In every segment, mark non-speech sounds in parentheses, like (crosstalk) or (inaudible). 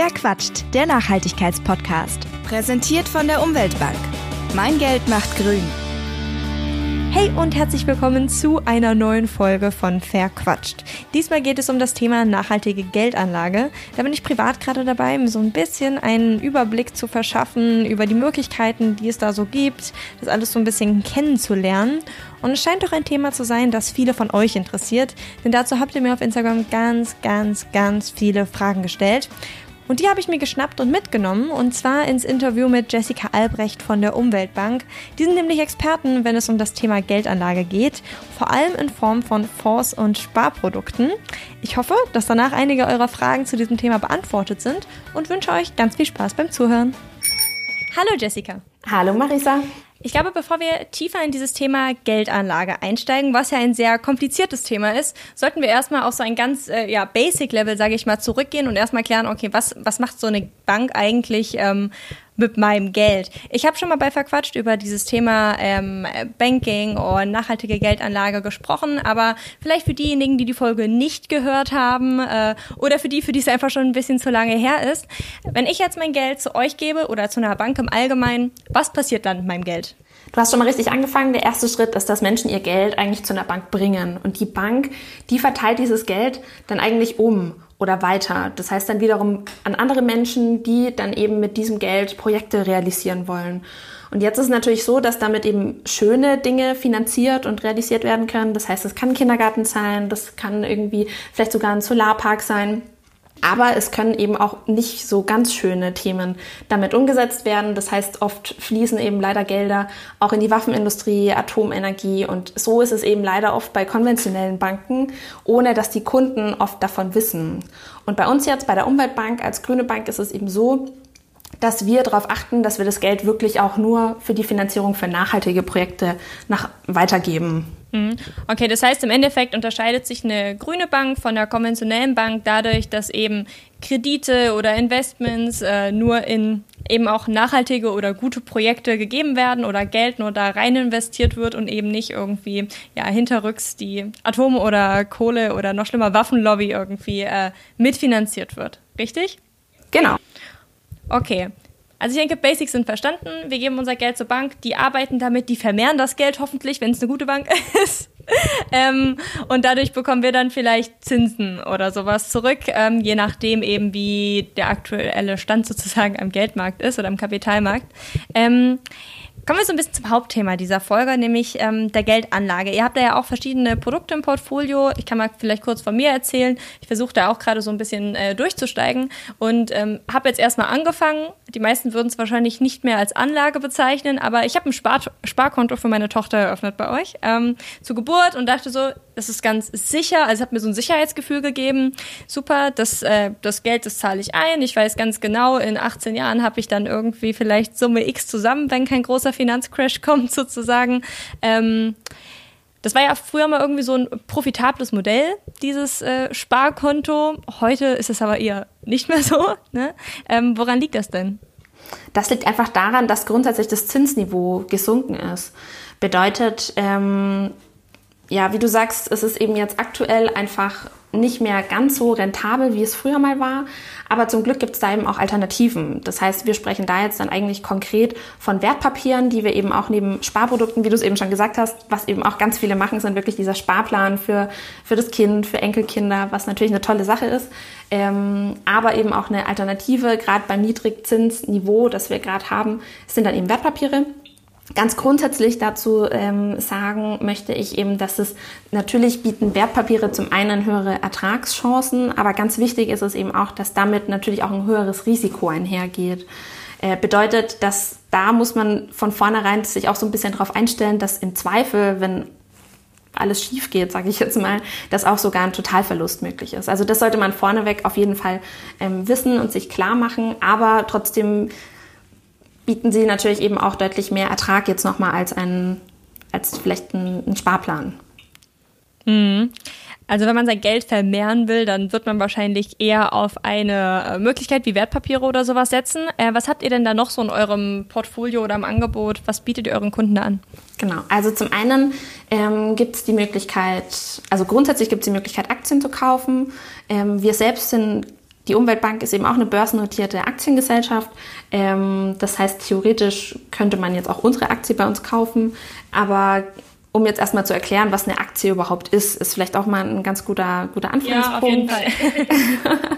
Wer quatscht? Der Nachhaltigkeitspodcast. Präsentiert von der Umweltbank. Mein Geld macht grün. Hey und herzlich willkommen zu einer neuen Folge von Verquatscht. Diesmal geht es um das Thema nachhaltige Geldanlage. Da bin ich privat gerade dabei, mir so ein bisschen einen Überblick zu verschaffen über die Möglichkeiten, die es da so gibt, das alles so ein bisschen kennenzulernen. Und es scheint doch ein Thema zu sein, das viele von euch interessiert, denn dazu habt ihr mir auf Instagram ganz, ganz, ganz viele Fragen gestellt. Und die habe ich mir geschnappt und mitgenommen, und zwar ins Interview mit Jessica Albrecht von der Umweltbank. Die sind nämlich Experten, wenn es um das Thema Geldanlage geht, vor allem in Form von Fonds und Sparprodukten. Ich hoffe, dass danach einige eurer Fragen zu diesem Thema beantwortet sind und wünsche euch ganz viel Spaß beim Zuhören. Hallo Jessica. Hallo Marisa. Ich glaube, bevor wir tiefer in dieses Thema Geldanlage einsteigen, was ja ein sehr kompliziertes Thema ist, sollten wir erstmal auf so ein ganz äh, ja, Basic-Level, sage ich mal, zurückgehen und erstmal klären, okay, was, was macht so eine Bank eigentlich? Ähm, mit meinem Geld. Ich habe schon mal bei Verquatscht über dieses Thema ähm, Banking und nachhaltige Geldanlage gesprochen, aber vielleicht für diejenigen, die die Folge nicht gehört haben äh, oder für die, für die es einfach schon ein bisschen zu lange her ist. Wenn ich jetzt mein Geld zu euch gebe oder zu einer Bank im Allgemeinen, was passiert dann mit meinem Geld? Du hast schon mal richtig angefangen. Der erste Schritt ist, dass Menschen ihr Geld eigentlich zu einer Bank bringen. Und die Bank, die verteilt dieses Geld dann eigentlich um oder weiter. Das heißt dann wiederum an andere Menschen, die dann eben mit diesem Geld Projekte realisieren wollen. Und jetzt ist es natürlich so, dass damit eben schöne Dinge finanziert und realisiert werden können. Das heißt, es kann Kindergarten sein, das kann irgendwie vielleicht sogar ein Solarpark sein. Aber es können eben auch nicht so ganz schöne Themen damit umgesetzt werden. Das heißt, oft fließen eben leider Gelder auch in die Waffenindustrie, Atomenergie und so ist es eben leider oft bei konventionellen Banken, ohne dass die Kunden oft davon wissen. Und bei uns jetzt, bei der Umweltbank als Grüne Bank, ist es eben so, dass wir darauf achten, dass wir das Geld wirklich auch nur für die Finanzierung für nachhaltige Projekte nach weitergeben. Mhm. Okay, das heißt im Endeffekt unterscheidet sich eine grüne Bank von einer konventionellen Bank dadurch, dass eben Kredite oder Investments äh, nur in eben auch nachhaltige oder gute Projekte gegeben werden oder Geld nur da rein investiert wird und eben nicht irgendwie ja hinterrücks die Atom- oder Kohle oder noch schlimmer Waffenlobby irgendwie äh, mitfinanziert wird. Richtig? Genau. Okay. Also ich denke, Basics sind verstanden. Wir geben unser Geld zur Bank, die arbeiten damit, die vermehren das Geld hoffentlich, wenn es eine gute Bank (laughs) ist. ähm, und dadurch bekommen wir dann vielleicht Zinsen oder sowas zurück, ähm, je nachdem eben, wie der aktuelle Stand sozusagen am Geldmarkt ist oder am Kapitalmarkt. Ähm, Kommen wir so ein bisschen zum Hauptthema dieser Folge, nämlich ähm, der Geldanlage. Ihr habt da ja auch verschiedene Produkte im Portfolio. Ich kann mal vielleicht kurz von mir erzählen. Ich versuche da auch gerade so ein bisschen äh, durchzusteigen und ähm, habe jetzt erstmal angefangen. Die meisten würden es wahrscheinlich nicht mehr als Anlage bezeichnen, aber ich habe ein Spar Sparkonto für meine Tochter eröffnet bei euch ähm, zur Geburt und dachte so, das ist ganz sicher. Also hat mir so ein Sicherheitsgefühl gegeben. Super, das, äh, das Geld, das zahle ich ein. Ich weiß ganz genau, in 18 Jahren habe ich dann irgendwie vielleicht Summe X zusammen, wenn kein großer Finanzcrash (laughs) kommt sozusagen. Ähm, das war ja früher mal irgendwie so ein profitables Modell, dieses äh, Sparkonto. Heute ist es aber eher nicht mehr so. Ne? Ähm, woran liegt das denn? Das liegt einfach daran, dass grundsätzlich das Zinsniveau gesunken ist. Bedeutet, ähm, ja, wie du sagst, es ist eben jetzt aktuell einfach nicht mehr ganz so rentabel, wie es früher mal war. Aber zum Glück gibt es da eben auch Alternativen. Das heißt, wir sprechen da jetzt dann eigentlich konkret von Wertpapieren, die wir eben auch neben Sparprodukten, wie du es eben schon gesagt hast, was eben auch ganz viele machen, sind wirklich dieser Sparplan für, für das Kind, für Enkelkinder, was natürlich eine tolle Sache ist. Ähm, aber eben auch eine Alternative, gerade beim Niedrigzinsniveau, das wir gerade haben, sind dann eben Wertpapiere. Ganz grundsätzlich dazu ähm, sagen möchte ich eben, dass es natürlich bieten Wertpapiere zum einen höhere Ertragschancen, aber ganz wichtig ist es eben auch, dass damit natürlich auch ein höheres Risiko einhergeht. Äh, bedeutet, dass da muss man von vornherein sich auch so ein bisschen darauf einstellen, dass im Zweifel, wenn alles schief geht, sage ich jetzt mal, dass auch sogar ein Totalverlust möglich ist. Also das sollte man vorneweg auf jeden Fall ähm, wissen und sich klar machen, aber trotzdem bieten sie natürlich eben auch deutlich mehr Ertrag jetzt nochmal als ein, als vielleicht ein, ein Sparplan. Mhm. Also wenn man sein Geld vermehren will, dann wird man wahrscheinlich eher auf eine äh, Möglichkeit wie Wertpapiere oder sowas setzen. Äh, was habt ihr denn da noch so in eurem Portfolio oder im Angebot? Was bietet ihr euren Kunden da an? Genau, also zum einen ähm, gibt es die Möglichkeit, also grundsätzlich gibt es die Möglichkeit, Aktien zu kaufen. Ähm, wir selbst sind Die Umweltbank ist eben auch eine börsennotierte Aktiengesellschaft. Ähm, das heißt, theoretisch könnte man jetzt auch unsere Aktie bei uns kaufen, aber um jetzt erstmal zu erklären, was eine Aktie überhaupt ist, ist vielleicht auch mal ein ganz guter, guter Anfangspunkt. Ja, auf jeden Fall. (laughs)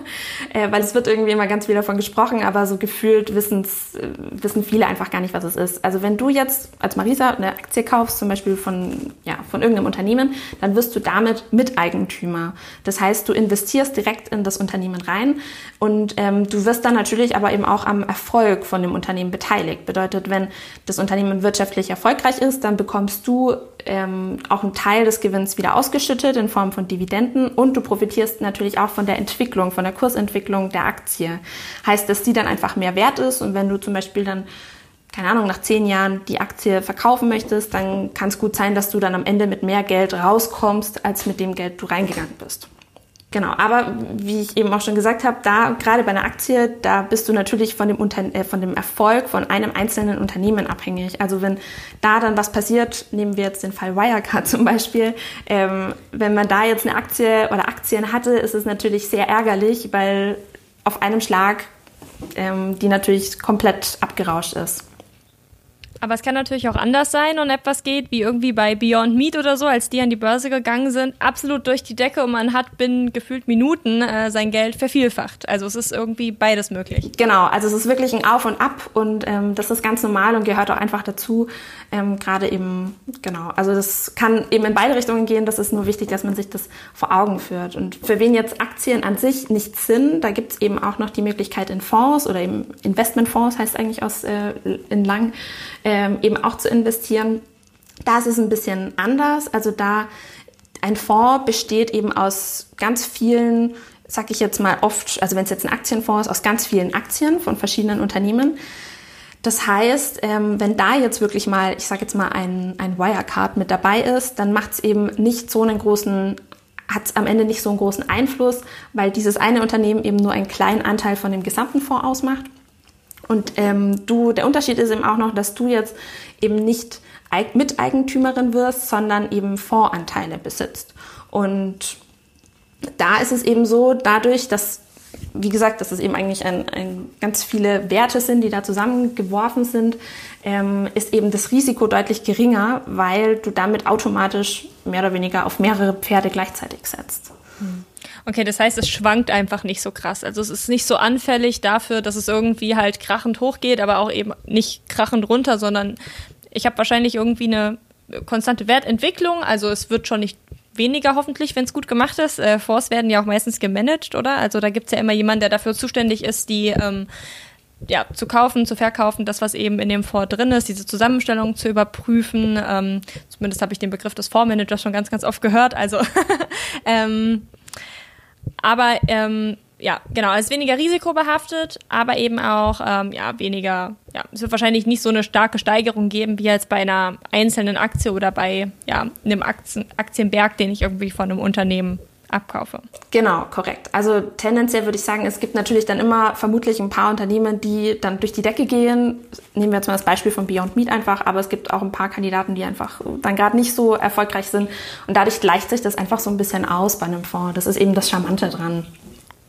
äh, weil es wird irgendwie immer ganz viel davon gesprochen, aber so gefühlt wissen's, äh, wissen viele einfach gar nicht, was es ist. Also wenn du jetzt als Marisa eine Aktie kaufst, zum Beispiel von, ja, von irgendeinem Unternehmen, dann wirst du damit Miteigentümer. Das heißt, du investierst direkt in das Unternehmen rein und ähm, du wirst dann natürlich aber eben auch am Erfolg von dem Unternehmen beteiligt. Bedeutet, wenn das Unternehmen wirtschaftlich erfolgreich ist, dann bekommst du ähm, auch einen Teil des Gewinns wieder ausgeschüttet in Form von Dividenden und du profitierst natürlich auch von der Entwicklung, von der Kursentwicklung der Aktie. Heißt, dass die dann einfach mehr wert ist und wenn du zum Beispiel dann keine Ahnung, nach zehn Jahren die Aktie verkaufen möchtest, dann kann es gut sein, dass du dann am Ende mit mehr Geld rauskommst, als mit dem Geld du reingegangen bist. Genau, aber wie ich eben auch schon gesagt habe, da gerade bei einer Aktie, da bist du natürlich von dem, Unter äh, von dem Erfolg von einem einzelnen Unternehmen abhängig. Also wenn da dann was passiert, nehmen wir jetzt den Fall Wirecard (laughs) zum Beispiel, ähm, wenn man da jetzt eine Aktie oder Aktien hatte, ist es natürlich sehr ärgerlich, weil auf einem Schlag ähm, die natürlich komplett abgerauscht ist. Aber es kann natürlich auch anders sein und etwas geht, wie irgendwie bei Beyond Meat oder so, als die an die Börse gegangen sind, absolut durch die Decke und man hat binnen gefühlt Minuten äh, sein Geld vervielfacht. Also es ist irgendwie beides möglich. Genau, also es ist wirklich ein Auf und Ab und ähm, das ist ganz normal und gehört auch einfach dazu. Ähm, Gerade eben, genau, also das kann eben in beide Richtungen gehen. Das ist nur wichtig, dass man sich das vor Augen führt. Und für wen jetzt Aktien an sich nichts sind, da gibt es eben auch noch die Möglichkeit in Fonds oder eben Investmentfonds heißt eigentlich aus äh, in lang ähm, eben auch zu investieren. Da ist es ein bisschen anders. Also da ein Fonds besteht eben aus ganz vielen, sag ich jetzt mal oft, also wenn es jetzt ein Aktienfonds ist, aus ganz vielen Aktien von verschiedenen Unternehmen. Das heißt, ähm, wenn da jetzt wirklich mal, ich sage jetzt mal, ein, ein Wirecard mit dabei ist, dann macht es eben nicht so einen großen, hat es am Ende nicht so einen großen Einfluss, weil dieses eine Unternehmen eben nur einen kleinen Anteil von dem gesamten Fonds ausmacht. Und ähm, du, der Unterschied ist eben auch noch, dass du jetzt eben nicht Miteigentümerin wirst, sondern eben Fondsanteile besitzt. Und da ist es eben so, dadurch, dass, wie gesagt, dass es eben eigentlich ein, ein ganz viele Werte sind, die da zusammengeworfen sind, ähm, ist eben das Risiko deutlich geringer, weil du damit automatisch mehr oder weniger auf mehrere Pferde gleichzeitig setzt. Hm. Okay, das heißt, es schwankt einfach nicht so krass. Also es ist nicht so anfällig dafür, dass es irgendwie halt krachend hochgeht, aber auch eben nicht krachend runter, sondern ich habe wahrscheinlich irgendwie eine konstante Wertentwicklung. Also es wird schon nicht weniger hoffentlich, wenn es gut gemacht ist. Äh, Fonds werden ja auch meistens gemanagt, oder? Also da gibt es ja immer jemanden, der dafür zuständig ist, die ähm, ja, zu kaufen, zu verkaufen, das, was eben in dem Fonds drin ist, diese Zusammenstellung zu überprüfen. Ähm, zumindest habe ich den Begriff des Fondsmanagers schon ganz, ganz oft gehört. Also (laughs) ähm, aber ähm, ja, genau, es ist weniger risikobehaftet, aber eben auch ähm, ja, weniger, ja, es wird wahrscheinlich nicht so eine starke Steigerung geben wie jetzt bei einer einzelnen Aktie oder bei ja, einem Aktien, Aktienberg, den ich irgendwie von einem Unternehmen abkaufe. Genau, korrekt. Also tendenziell würde ich sagen, es gibt natürlich dann immer vermutlich ein paar Unternehmen, die dann durch die Decke gehen. Nehmen wir jetzt mal das Beispiel von Beyond Meat einfach, aber es gibt auch ein paar Kandidaten, die einfach dann gerade nicht so erfolgreich sind. Und dadurch gleicht sich das einfach so ein bisschen aus bei einem Fonds. Das ist eben das Charmante dran.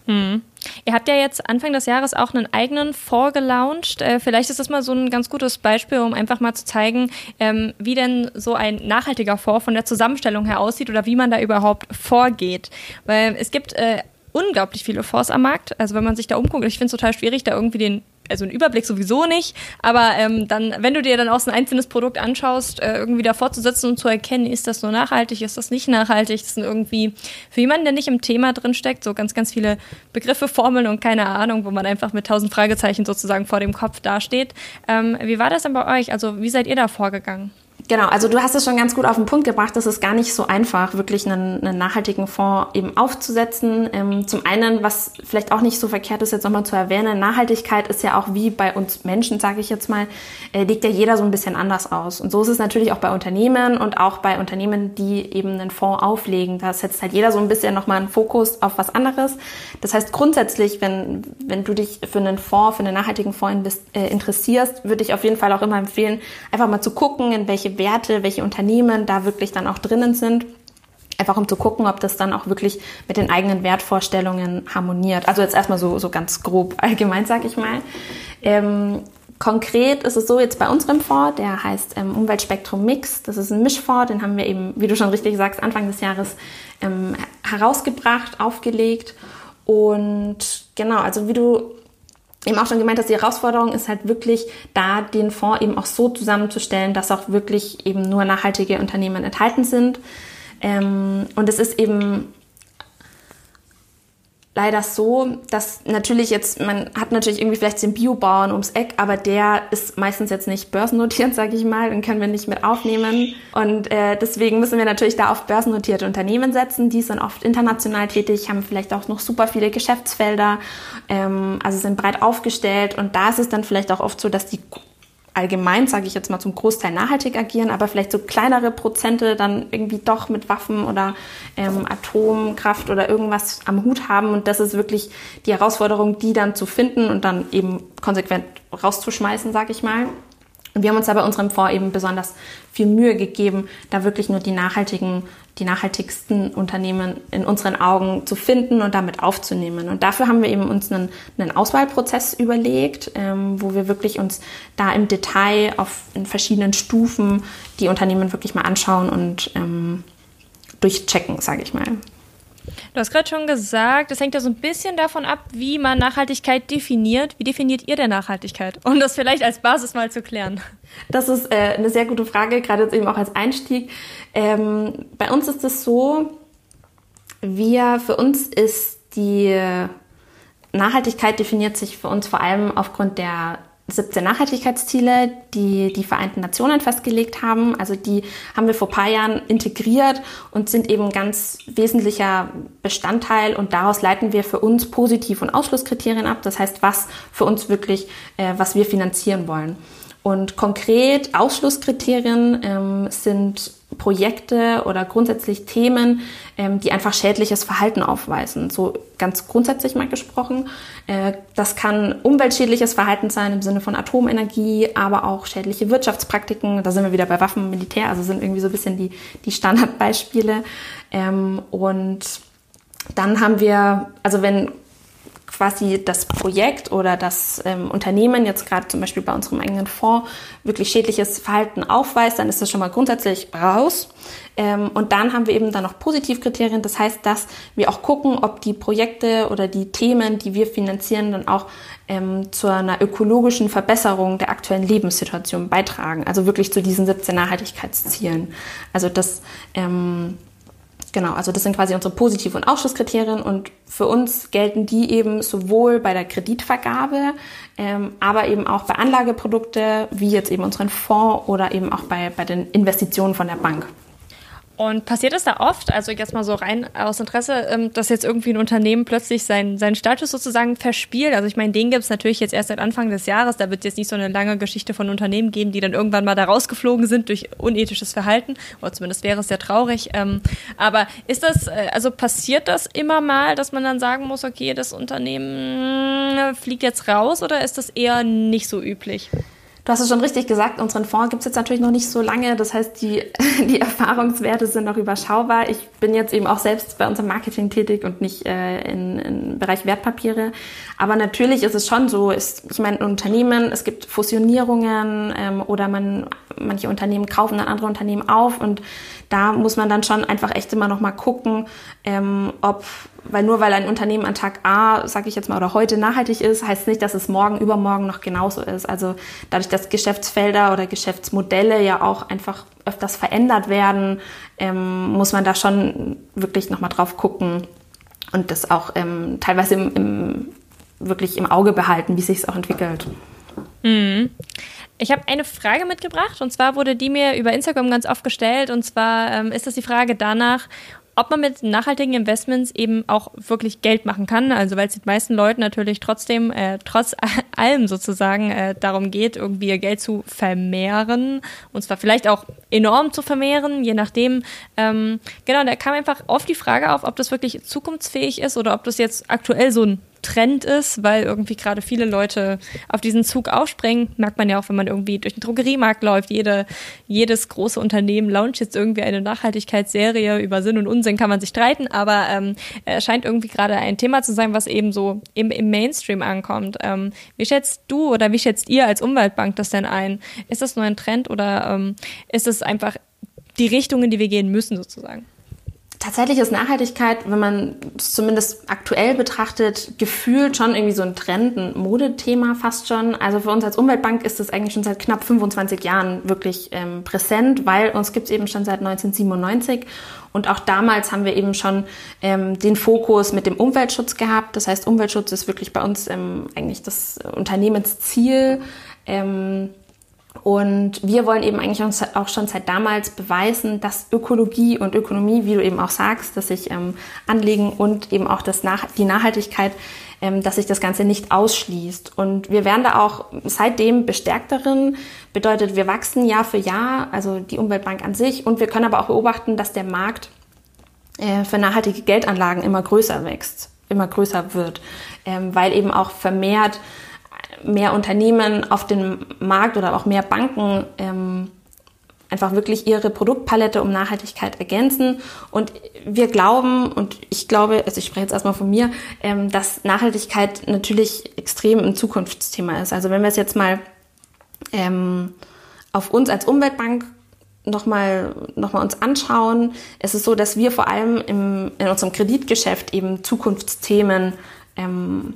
Hm. Ihr habt ja jetzt Anfang des Jahres auch einen eigenen Fonds gelauncht. Äh, vielleicht ist das mal so ein ganz gutes Beispiel, um einfach mal zu zeigen, ähm, wie denn so ein nachhaltiger Fonds von der Zusammenstellung her aussieht oder wie man da überhaupt vorgeht. Weil es gibt äh, unglaublich viele Fonds am Markt. Also wenn man sich da umguckt, ich finde es total schwierig, da irgendwie den also einen Überblick sowieso nicht, aber ähm, dann, wenn du dir dann auch so ein einzelnes Produkt anschaust, äh, irgendwie davor zu setzen und zu erkennen, ist das nur nachhaltig, ist das nicht nachhaltig, das sind irgendwie für jemanden, der nicht im Thema drin steckt, so ganz, ganz viele Begriffe, Formeln und keine Ahnung, wo man einfach mit tausend Fragezeichen sozusagen vor dem Kopf dasteht. Ähm, wie war das denn bei euch? Also wie seid ihr da vorgegangen? Genau, also du hast es schon ganz gut auf den Punkt gebracht. Es ist gar nicht so einfach, wirklich einen, einen nachhaltigen Fonds eben aufzusetzen. Ähm, zum einen, was vielleicht auch nicht so verkehrt ist, jetzt nochmal zu erwähnen, Nachhaltigkeit ist ja auch wie bei uns Menschen, sage ich jetzt mal, äh, legt ja jeder so ein bisschen anders aus. Und so ist es natürlich auch bei Unternehmen und auch bei Unternehmen, die eben einen Fonds auflegen. Da setzt halt jeder so ein bisschen nochmal einen Fokus auf was anderes. Das heißt, grundsätzlich, wenn, wenn du dich für einen Fonds, für einen nachhaltigen Fonds äh, interessierst, würde ich auf jeden Fall auch immer empfehlen, einfach mal zu gucken, in welche Werte, welche Unternehmen da wirklich dann auch drinnen sind. Einfach um zu gucken, ob das dann auch wirklich mit den eigenen Wertvorstellungen harmoniert. Also jetzt erstmal so, so ganz grob (laughs) allgemein, sag ich mal. Ähm, konkret ist es so jetzt bei unserem Fonds, der heißt ähm, Umweltspektrum Mix. Das ist ein Mischfonds, den haben wir eben, wie du schon richtig sagst, Anfang des Jahres ähm, herausgebracht, aufgelegt. Und genau, also wie du eben auch schon gemeint hast, die Herausforderung ist halt wirklich da, den Fonds eben auch so zusammenzustellen, dass auch wirklich eben nur nachhaltige Unternehmen enthalten sind. Ähm, und es ist eben leider so, dass natürlich jetzt, man hat natürlich irgendwie vielleicht den Biobauern ums Eck, aber der ist meistens jetzt nicht börsennotiert, sage ich mal, den können wir nicht mit aufnehmen. Und äh, deswegen müssen wir natürlich da auf börsennotierte Unternehmen setzen. Die sind oft international tätig, haben vielleicht auch noch super viele Geschäftsfelder, ähm, also sind breit aufgestellt. Und da ist es dann vielleicht auch oft so, dass die allgemein, sage ich jetzt mal, zum Großteil nachhaltig agieren, aber vielleicht so kleinere Prozente dann irgendwie doch mit Waffen oder ähm, Atomkraft oder irgendwas am Hut haben. Und das ist wirklich die Herausforderung, die dann zu finden und dann eben konsequent rauszuschmeißen, sage ich mal. Und wir haben uns da bei unserem Fonds eben besonders viel Mühe gegeben, da wirklich nur die nachhaltigen, die nachhaltigsten Unternehmen in unseren Augen zu finden und damit aufzunehmen. Und dafür haben wir eben uns einen, einen Auswahlprozess überlegt, ähm, wo wir wirklich uns da im Detail auf in verschiedenen Stufen die Unternehmen wirklich mal anschauen und ähm, durchchecken, sage ich mal. Du hast gerade schon gesagt, es hängt ja so ein bisschen davon ab, wie man Nachhaltigkeit definiert. Wie definiert ihr denn Nachhaltigkeit? Um das vielleicht als Basis mal zu klären. Das ist äh, eine sehr gute Frage, gerade jetzt eben auch als Einstieg. Ähm, bei uns ist es so, wir, für uns ist die Nachhaltigkeit definiert sich für uns vor allem aufgrund der 17 Nachhaltigkeitsziele, die die Vereinten Nationen festgelegt haben. Also die haben wir vor ein paar Jahren integriert und sind eben ganz wesentlicher Bestandteil und daraus leiten wir für uns Positiv- und Ausschlusskriterien ab. Das heißt, was für uns wirklich, äh, was wir finanzieren wollen. Und konkret Ausschlusskriterien ähm, sind Projekte oder grundsätzlich Themen, ähm, die einfach schädliches Verhalten aufweisen. So ganz grundsätzlich mal gesprochen. Äh, das kann umweltschädliches Verhalten sein im Sinne von Atomenergie, aber auch schädliche Wirtschaftspraktiken. Da sind wir wieder bei Waffen und Militär, also sind irgendwie so ein bisschen die, die Standardbeispiele. Ähm, und dann haben wir, also wenn quasi das Projekt oder das ähm, Unternehmen jetzt gerade zum Beispiel bei unserem eigenen Fonds wirklich schädliches Verhalten aufweist, dann ist das schon mal grundsätzlich raus. Ähm, und dann haben wir eben dann noch Positivkriterien. Das heißt, dass wir auch gucken, ob die Projekte oder die Themen, die wir finanzieren, dann auch ähm, zu einer ökologischen Verbesserung der aktuellen Lebenssituation beitragen. Also wirklich zu diesen 17 Nachhaltigkeitszielen. Also das ähm, Genau, also das sind quasi unsere Positiv- und Ausschlusskriterien und für uns gelten die eben sowohl bei der Kreditvergabe, ähm, aber eben auch bei Anlageprodukte, wie jetzt eben unseren Fonds oder eben auch bei, bei den Investitionen von der Bank. Und passiert es da oft, also jetzt mal so rein aus Interesse, ähm, dass jetzt irgendwie ein Unternehmen plötzlich seinen, seinen Status sozusagen verspielt? Also ich meine, den gibt es natürlich jetzt erst seit Anfang des Jahres. Da wird jetzt nicht so eine lange Geschichte von Unternehmen geben, die dann irgendwann mal da rausgeflogen sind durch unethisches Verhalten. Oder zumindest wäre es ja traurig. Ähm, aber ist das, äh, also passiert das immer mal, dass man dann sagen muss, okay, das Unternehmen äh, fliegt jetzt raus oder ist das eher nicht so üblich? Du hast es schon richtig gesagt, unseren Fonds gibt es jetzt natürlich noch nicht so lange. Das heißt, die, (laughs) die Erfahrungswerte sind noch überschaubar. Ich bin jetzt eben auch selbst bei unserem Marketing tätig und nicht äh, in, im Bereich Wertpapiere. Aber natürlich ist es schon so, ist, ich meine, Unternehmen, es gibt Fusionierungen ähm, oder man, manche Unternehmen kaufen dann andere Unternehmen auf und da muss man dann schon einfach echt immer noch mal gucken, ähm, ob weil nur weil ein Unternehmen an Tag A, sage ich jetzt mal, oder heute nachhaltig ist, heißt nicht, dass es morgen, übermorgen noch genauso ist. Also dadurch, dass Geschäftsfelder oder Geschäftsmodelle ja auch einfach öfters verändert werden, ähm, muss man da schon wirklich nochmal drauf gucken und das auch ähm, teilweise im, im, wirklich im Auge behalten, wie sich es auch entwickelt. Mhm. Ich habe eine Frage mitgebracht und zwar wurde die mir über Instagram ganz oft gestellt und zwar ähm, ist das die Frage danach, ob man mit nachhaltigen Investments eben auch wirklich Geld machen kann. Also weil es den meisten Leuten natürlich trotzdem, äh, trotz (laughs) allem sozusagen, äh, darum geht, irgendwie ihr Geld zu vermehren. Und zwar vielleicht auch enorm zu vermehren, je nachdem. Ähm, genau, da kam einfach oft die Frage auf, ob das wirklich zukunftsfähig ist oder ob das jetzt aktuell so ein Trend ist, weil irgendwie gerade viele Leute auf diesen Zug aufspringen. Merkt man ja auch, wenn man irgendwie durch den Drogeriemarkt läuft. Jede, jedes große Unternehmen launcht jetzt irgendwie eine Nachhaltigkeitsserie. Über Sinn und Unsinn kann man sich streiten, aber ähm, scheint irgendwie gerade ein Thema zu sein, was eben so im, im Mainstream ankommt. Ähm, wie schätzt du oder wie schätzt ihr als Umweltbank das denn ein? Ist das nur ein Trend oder ähm, ist es einfach die Richtung, in die wir gehen müssen sozusagen? Tatsächlich ist Nachhaltigkeit, wenn man es zumindest aktuell betrachtet, gefühlt schon irgendwie so ein Trend, ein Modethema fast schon. Also für uns als Umweltbank ist es eigentlich schon seit knapp 25 Jahren wirklich ähm, präsent, weil uns gibt es eben schon seit 1997 und auch damals haben wir eben schon ähm, den Fokus mit dem Umweltschutz gehabt. Das heißt, Umweltschutz ist wirklich bei uns ähm, eigentlich das Unternehmensziel. Ähm, und wir wollen eben eigentlich auch schon seit damals beweisen, dass Ökologie und Ökonomie, wie du eben auch sagst, dass sich ähm, Anliegen und eben auch das Nach die Nachhaltigkeit, ähm, dass sich das Ganze nicht ausschließt. Und wir werden da auch seitdem bestärkt darin. Bedeutet, wir wachsen Jahr für Jahr, also die Umweltbank an sich. Und wir können aber auch beobachten, dass der Markt äh, für nachhaltige Geldanlagen immer größer wächst, immer größer wird, ähm, weil eben auch vermehrt mehr Unternehmen auf dem Markt oder auch mehr Banken ähm, einfach wirklich ihre Produktpalette um Nachhaltigkeit ergänzen. Und wir glauben, und ich glaube, also ich spreche jetzt erstmal von mir, ähm, dass Nachhaltigkeit natürlich extrem ein Zukunftsthema ist. Also wenn wir es jetzt mal ähm, auf uns als Umweltbank nochmal noch mal uns anschauen, es ist so, dass wir vor allem im, in unserem Kreditgeschäft eben Zukunftsthemen ähm,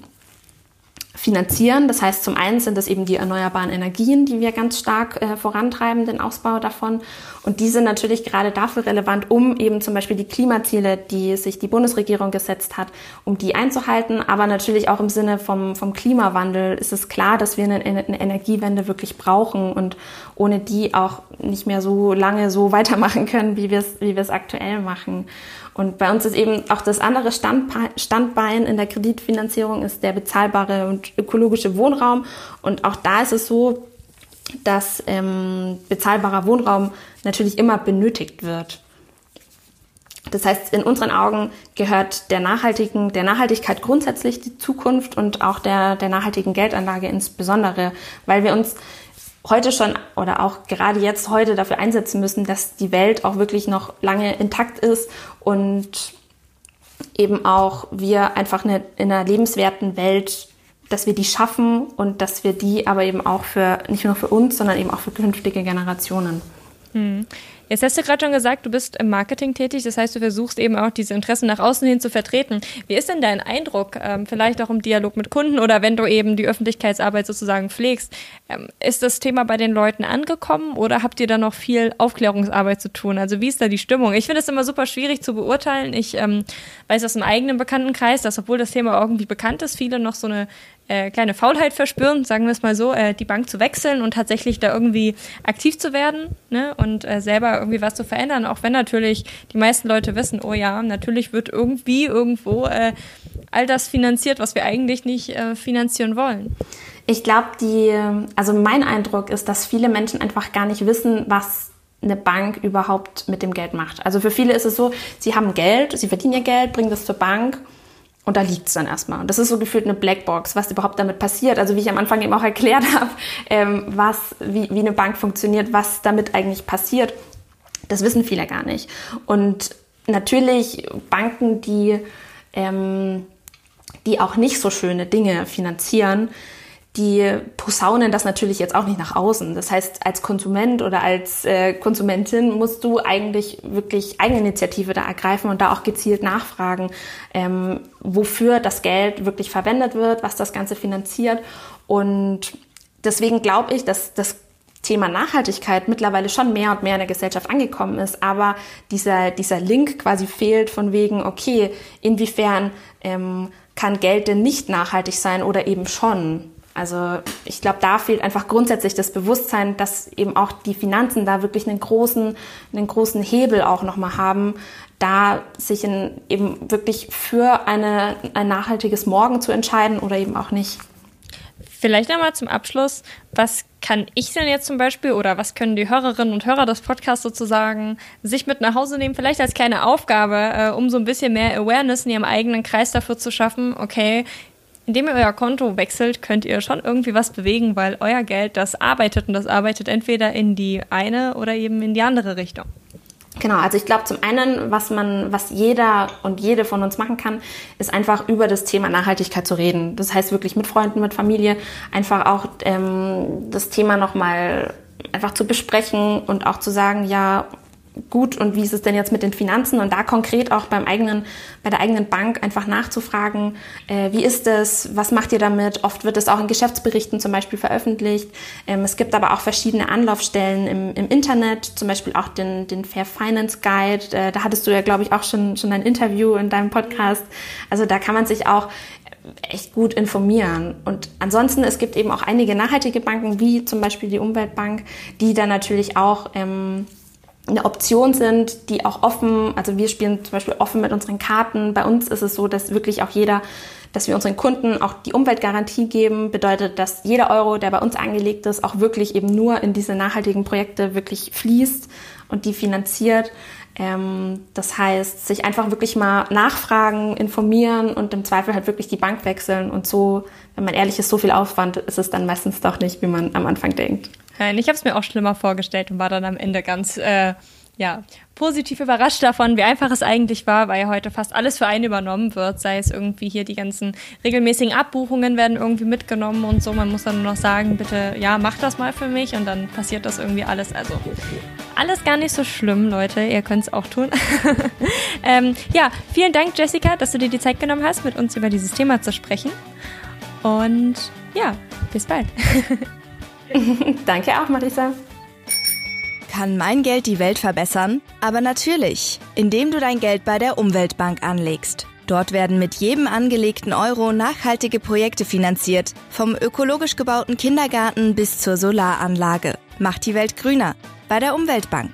finanzieren. Das heißt, zum einen sind es eben die erneuerbaren Energien, die wir ganz stark äh, vorantreiben, den Ausbau davon. Und die sind natürlich gerade dafür relevant, um eben zum Beispiel die Klimaziele, die sich die Bundesregierung gesetzt hat, um die einzuhalten. Aber natürlich auch im Sinne vom, vom Klimawandel ist es klar, dass wir eine, eine Energiewende wirklich brauchen und ohne die auch nicht mehr so lange so (laughs) weitermachen können, wie wir es, wie wir es aktuell machen. Und bei uns ist eben auch das andere Standbein in der Kreditfinanzierung ist der bezahlbare und ökologische Wohnraum. Und auch da ist es so, dass ähm, bezahlbarer Wohnraum natürlich immer benötigt wird. Das heißt, in unseren Augen gehört der nachhaltigen, der Nachhaltigkeit grundsätzlich die Zukunft und auch der, der nachhaltigen Geldanlage insbesondere, weil wir uns heute schon oder auch gerade jetzt heute dafür einsetzen müssen, dass die Welt auch wirklich noch lange intakt ist und eben auch wir einfach in einer lebenswerten Welt, dass wir die schaffen und dass wir die aber eben auch für nicht nur für uns, sondern eben auch für künftige Generationen. Hm. Jetzt hast du gerade schon gesagt, du bist im Marketing tätig, das heißt, du versuchst eben auch diese Interessen nach außen hin zu vertreten. Wie ist denn dein Eindruck, ähm, vielleicht auch im Dialog mit Kunden oder wenn du eben die Öffentlichkeitsarbeit sozusagen pflegst? Ähm, ist das Thema bei den Leuten angekommen oder habt ihr da noch viel Aufklärungsarbeit zu tun? Also wie ist da die Stimmung? Ich finde es immer super schwierig zu beurteilen. Ich ähm, weiß aus dem eigenen Bekanntenkreis, dass obwohl das Thema irgendwie bekannt ist, viele noch so eine äh, kleine Faulheit verspüren, sagen wir es mal so, äh, die Bank zu wechseln und tatsächlich da irgendwie aktiv zu werden ne? und äh, selber irgendwie was zu verändern, auch wenn natürlich die meisten Leute wissen, oh ja, natürlich wird irgendwie irgendwo äh, all das finanziert, was wir eigentlich nicht äh, finanzieren wollen. Ich glaube, die, also mein Eindruck ist, dass viele Menschen einfach gar nicht wissen, was eine Bank überhaupt mit dem Geld macht. Also für viele ist es so, sie haben Geld, sie verdienen ihr Geld, bringen das zur Bank und da liegt es dann erstmal. Und das ist so gefühlt eine Blackbox, was überhaupt damit passiert. Also wie ich am Anfang eben auch erklärt (laughs) habe, ähm, was, wie, wie eine Bank funktioniert, was damit eigentlich passiert. Das wissen viele gar nicht. Und natürlich Banken, die, ähm, die auch nicht so schöne Dinge finanzieren, die posaunen das natürlich jetzt auch nicht nach außen. Das heißt, als Konsument oder als äh, Konsumentin musst du eigentlich wirklich Eigeninitiative da ergreifen und da auch gezielt nachfragen, ähm, wofür das Geld wirklich verwendet wird, was das Ganze finanziert. Und deswegen glaube ich, dass das Thema Nachhaltigkeit mittlerweile schon mehr und mehr in der Gesellschaft angekommen ist, aber dieser, dieser Link quasi fehlt von wegen, okay, inwiefern ähm, kann Geld denn nicht nachhaltig sein oder eben schon? Also ich glaube, da fehlt einfach grundsätzlich das Bewusstsein, dass eben auch die Finanzen da wirklich einen großen, einen großen Hebel auch nochmal haben, da sich in, eben wirklich für eine, ein nachhaltiges Morgen zu entscheiden oder eben auch nicht. Vielleicht einmal zum Abschluss, was kann ich denn jetzt zum Beispiel oder was können die Hörerinnen und Hörer des Podcasts sozusagen sich mit nach Hause nehmen, vielleicht als kleine Aufgabe, äh, um so ein bisschen mehr Awareness in ihrem eigenen Kreis dafür zu schaffen, okay, indem ihr euer Konto wechselt, könnt ihr schon irgendwie was bewegen, weil euer Geld, das arbeitet und das arbeitet entweder in die eine oder eben in die andere Richtung. Genau, also ich glaube zum einen, was man, was jeder und jede von uns machen kann, ist einfach über das Thema Nachhaltigkeit zu reden. Das heißt wirklich mit Freunden, mit Familie, einfach auch ähm, das Thema nochmal einfach zu besprechen und auch zu sagen, ja, gut und wie ist es denn jetzt mit den Finanzen und da konkret auch beim eigenen, bei der eigenen Bank einfach nachzufragen, äh, wie ist es, was macht ihr damit? Oft wird es auch in Geschäftsberichten zum Beispiel veröffentlicht. Ähm, es gibt aber auch verschiedene Anlaufstellen im, im Internet, zum Beispiel auch den, den Fair Finance Guide. Äh, da hattest du ja, glaube ich, auch schon, schon ein Interview in deinem Podcast. Also da kann man sich auch echt gut informieren. Und ansonsten, es gibt eben auch einige nachhaltige Banken, wie zum Beispiel die Umweltbank, die dann natürlich auch ähm, eine Option sind, die auch offen, also wir spielen zum Beispiel offen mit unseren Karten. Bei uns ist es so, dass wirklich auch jeder, dass wir unseren Kunden auch die Umweltgarantie geben, bedeutet, dass jeder Euro, der bei uns angelegt ist, auch wirklich eben nur in diese nachhaltigen Projekte wirklich fließt und die finanziert. Ähm, das heißt, sich einfach wirklich mal nachfragen, informieren und im Zweifel halt wirklich die Bank wechseln und so, wenn man ehrlich ist, so viel Aufwand ist es dann meistens doch nicht, wie man am Anfang denkt. Nein, ich habe es mir auch schlimmer vorgestellt und war dann am Ende ganz äh, ja, positiv überrascht davon, wie einfach es eigentlich war, weil ja heute fast alles für einen übernommen wird. Sei es irgendwie hier die ganzen regelmäßigen Abbuchungen werden irgendwie mitgenommen und so. Man muss dann nur noch sagen, bitte, ja, mach das mal für mich und dann passiert das irgendwie alles. Also alles gar nicht so schlimm, Leute. Ihr könnt es auch tun. (laughs) ähm, ja, vielen Dank, Jessica, dass du dir die Zeit genommen hast, mit uns über dieses Thema zu sprechen. Und ja, bis bald. (laughs) (laughs) Danke auch, Marisa. Kann mein Geld die Welt verbessern? Aber natürlich, indem du dein Geld bei der Umweltbank anlegst. Dort werden mit jedem angelegten Euro nachhaltige Projekte finanziert, vom ökologisch gebauten Kindergarten bis zur Solaranlage. Macht die Welt grüner bei der Umweltbank.